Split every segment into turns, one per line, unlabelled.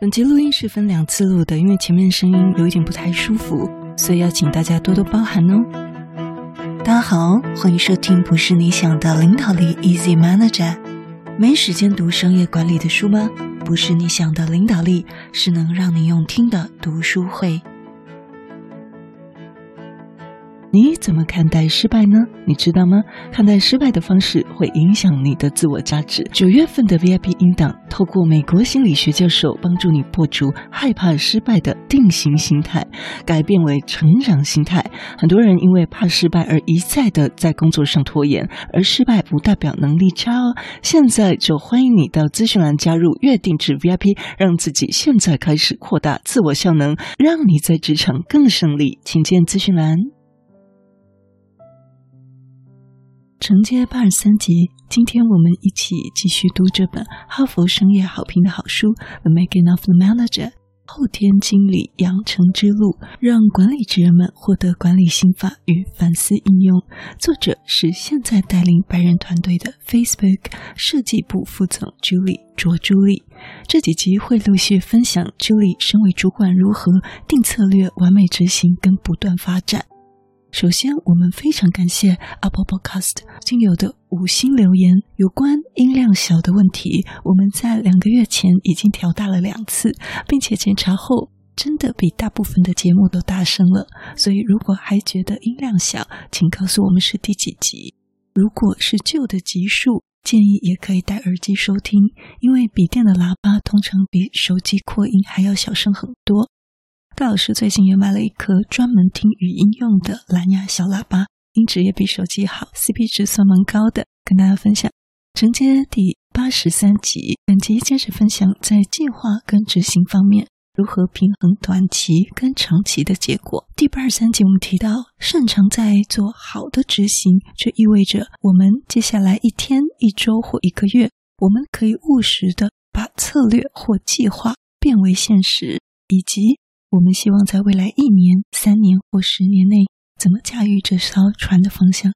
本集录音是分两次录的，因为前面声音有一点不太舒服，所以要请大家多多包涵哦。大家好，欢迎收听不是你想的领导力 Easy Manager。没时间读商业管理的书吗？不是你想的领导力，是能让你用听的读书会。你怎么看待失败呢？你知道吗？看待失败的方式会影响你的自我价值。九月份的 VIP 音档，透过美国心理学教授帮助你破除害怕失败的定型心态，改变为成长心态。很多人因为怕失败而一再的在工作上拖延，而失败不代表能力差哦。现在就欢迎你到资讯栏加入月定制 VIP，让自己现在开始扩大自我效能，让你在职场更胜利。请见资讯栏。承接八十三集，今天我们一起继续读这本哈佛商业好评的好书《The Making of the Manager》后天经理养成之路，让管理职人们获得管理心法与反思应用。作者是现在带领白人团队的 Facebook 设计部副总 Julie 卓朱莉。这几集会陆续分享 Julie 身为主管如何定策略、完美执行跟不断发展。首先，我们非常感谢 Apple Podcast 亲友的五星留言。有关音量小的问题，我们在两个月前已经调大了两次，并且检查后真的比大部分的节目都大声了。所以，如果还觉得音量小，请告诉我们是第几集。如果是旧的集数，建议也可以戴耳机收听，因为笔电的喇叭通常比手机扩音还要小声很多。戴老师最近也买了一颗专门听语音用的蓝牙小喇叭，音质也比手机好，CP 值算蛮高的，跟大家分享。承接第八十三集，本集接着分享在计划跟执行方面如何平衡短期跟长期的结果。第八十三集我们提到，擅长在做好的执行，这意味着我们接下来一天、一周或一个月，我们可以务实的把策略或计划变为现实，以及。我们希望在未来一年、三年或十年内，怎么驾驭这艘船的方向？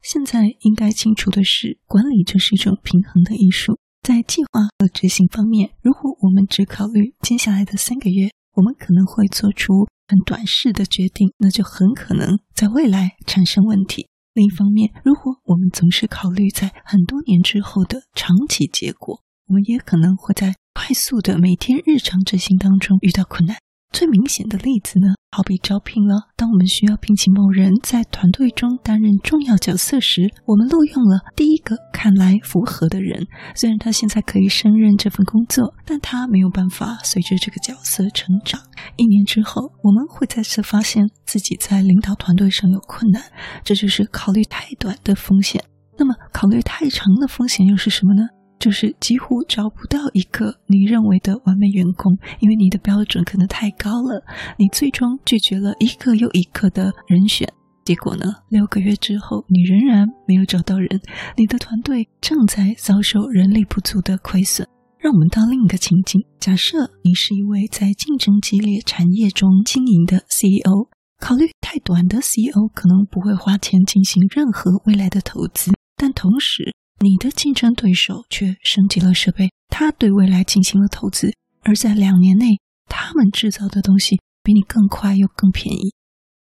现在应该清楚的是，管理就是一种平衡的艺术。在计划和执行方面，如果我们只考虑接下来的三个月，我们可能会做出很短视的决定，那就很可能在未来产生问题。另一方面，如果我们总是考虑在很多年之后的长期结果，我们也可能会在快速的每天日常执行当中遇到困难。最明显的例子呢，好比招聘了。当我们需要聘请某人在团队中担任重要角色时，我们录用了第一个看来符合的人。虽然他现在可以胜任这份工作，但他没有办法随着这个角色成长。一年之后，我们会再次发现自己在领导团队上有困难。这就是考虑太短的风险。那么，考虑太长的风险又是什么呢？就是几乎找不到一个你认为的完美员工，因为你的标准可能太高了，你最终拒绝了一个又一个的人选。结果呢，六个月之后，你仍然没有找到人，你的团队正在遭受人力不足的亏损。让我们到另一个情景：假设你是一位在竞争激烈产业中经营的 CEO，考虑太短的 CEO 可能不会花钱进行任何未来的投资，但同时，你的竞争对手却升级了设备，他对未来进行了投资，而在两年内，他们制造的东西比你更快又更便宜。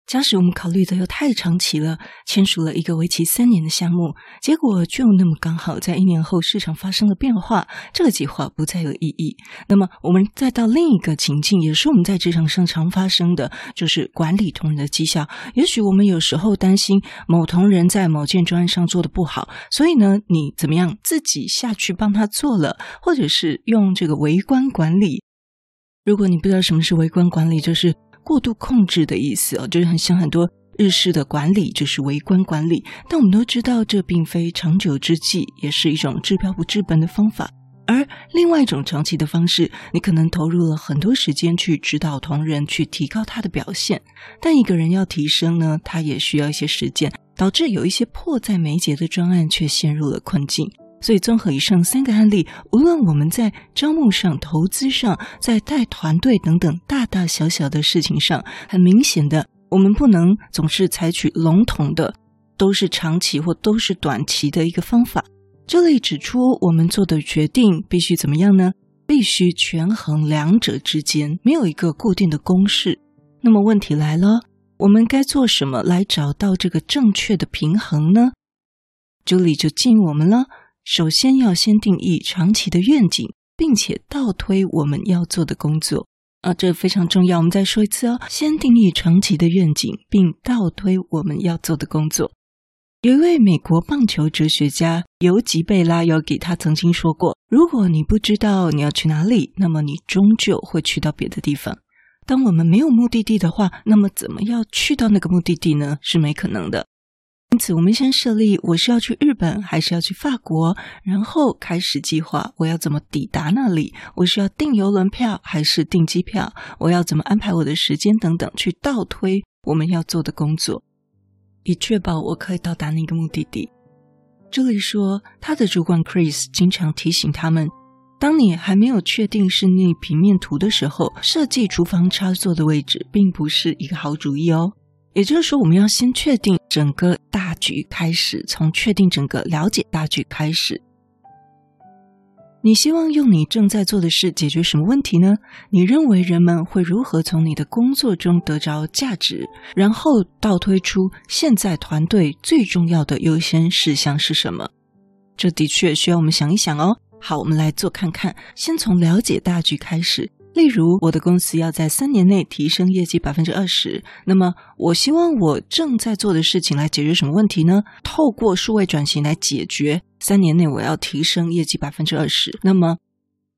假使我们考虑的又太长期了，签署了一个为期三年的项目，结果就那么刚好在一年后市场发生了变化，这个计划不再有意义。那么我们再到另一个情境，也是我们在职场上常发生的，就是管理同仁的绩效。也许我们有时候担心某同仁在某件专案上做得不好，所以呢，你怎么样自己下去帮他做了，或者是用这个微观管理。如果你不知道什么是微观管理，就是。过度控制的意思哦，就是很像很多日式的管理，就是微观管理。但我们都知道，这并非长久之计，也是一种治标不治本的方法。而另外一种长期的方式，你可能投入了很多时间去指导同仁，去提高他的表现。但一个人要提升呢，他也需要一些时间，导致有一些迫在眉睫的专案却陷入了困境。所以，综合以上三个案例，无论我们在招募上、投资上、在带团队等等大大小小的事情上，很明显的，我们不能总是采取笼统的，都是长期或都是短期的一个方法。这里指出，我们做的决定必须怎么样呢？必须权衡两者之间，没有一个固定的公式。那么问题来了，我们该做什么来找到这个正确的平衡呢？Julie 就建议我们了，首先要先定义长期的愿景，并且倒推我们要做的工作。啊，这非常重要。我们再说一次哦，先定义长期的愿景，并倒推我们要做的工作。有一位美国棒球哲学家尤吉贝拉尤给他曾经说过：“如果你不知道你要去哪里，那么你终究会去到别的地方。当我们没有目的地的话，那么怎么样去到那个目的地呢？是没可能的。”因此，我们先设立我是要去日本还是要去法国，然后开始计划我要怎么抵达那里，我需要订邮轮票还是订机票，我要怎么安排我的时间等等，去倒推我们要做的工作，以确保我可以到达那个目的地。这里说，他的主管 Chris 经常提醒他们，当你还没有确定室内平面图的时候，设计厨房插座的位置并不是一个好主意哦。也就是说，我们要先确定整个大局开始，从确定整个了解大局开始。你希望用你正在做的事解决什么问题呢？你认为人们会如何从你的工作中得着价值？然后倒推出现在团队最重要的优先事项是什么？这的确需要我们想一想哦。好，我们来做看看，先从了解大局开始。例如，我的公司要在三年内提升业绩百分之二十，那么我希望我正在做的事情来解决什么问题呢？透过数位转型来解决。三年内我要提升业绩百分之二十，那么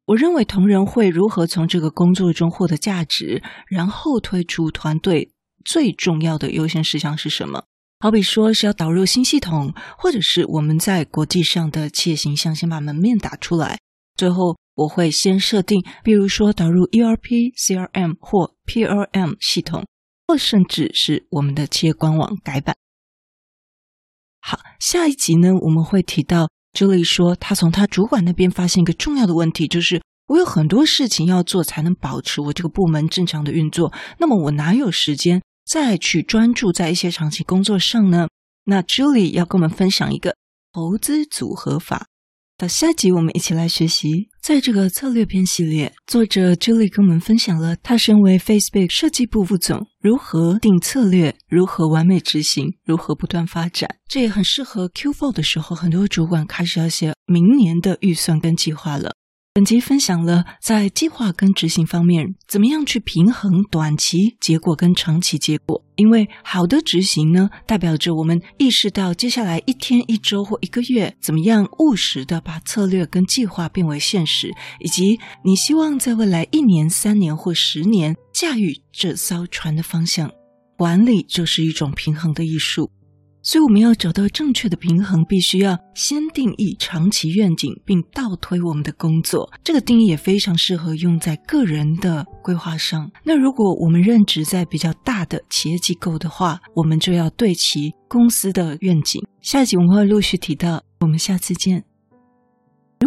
我认为同仁会如何从这个工作中获得价值？然后推出团队最重要的优先事项是什么？好比说是要导入新系统，或者是我们在国际上的企业形象，先把门面打出来，最后。我会先设定，比如说导入 ERP、CRM 或 PLM 系统，或甚至是我们的企业官网改版。好，下一集呢，我们会提到 Julie 说，他从他主管那边发现一个重要的问题，就是我有很多事情要做，才能保持我这个部门正常的运作。那么我哪有时间再去专注在一些长期工作上呢？那 Julie 要跟我们分享一个投资组合法。到下集，我们一起来学习。在这个策略篇系列，作者 Julie 跟我们分享了他身为 Facebook 设计部副总，如何定策略，如何完美执行，如何不断发展。这也很适合 Q4 的时候，很多主管开始要写明年的预算跟计划了。本集分享了在计划跟执行方面，怎么样去平衡短期结果跟长期结果。因为好的执行呢，代表着我们意识到接下来一天、一周或一个月，怎么样务实的把策略跟计划变为现实，以及你希望在未来一年、三年或十年驾驭这艘船的方向。管理就是一种平衡的艺术。所以我们要找到正确的平衡，必须要先定义长期愿景，并倒推我们的工作。这个定义也非常适合用在个人的规划上。那如果我们任职在比较大的企业机构的话，我们就要对齐公司的愿景。下一集我们会陆续提到。我们下次见。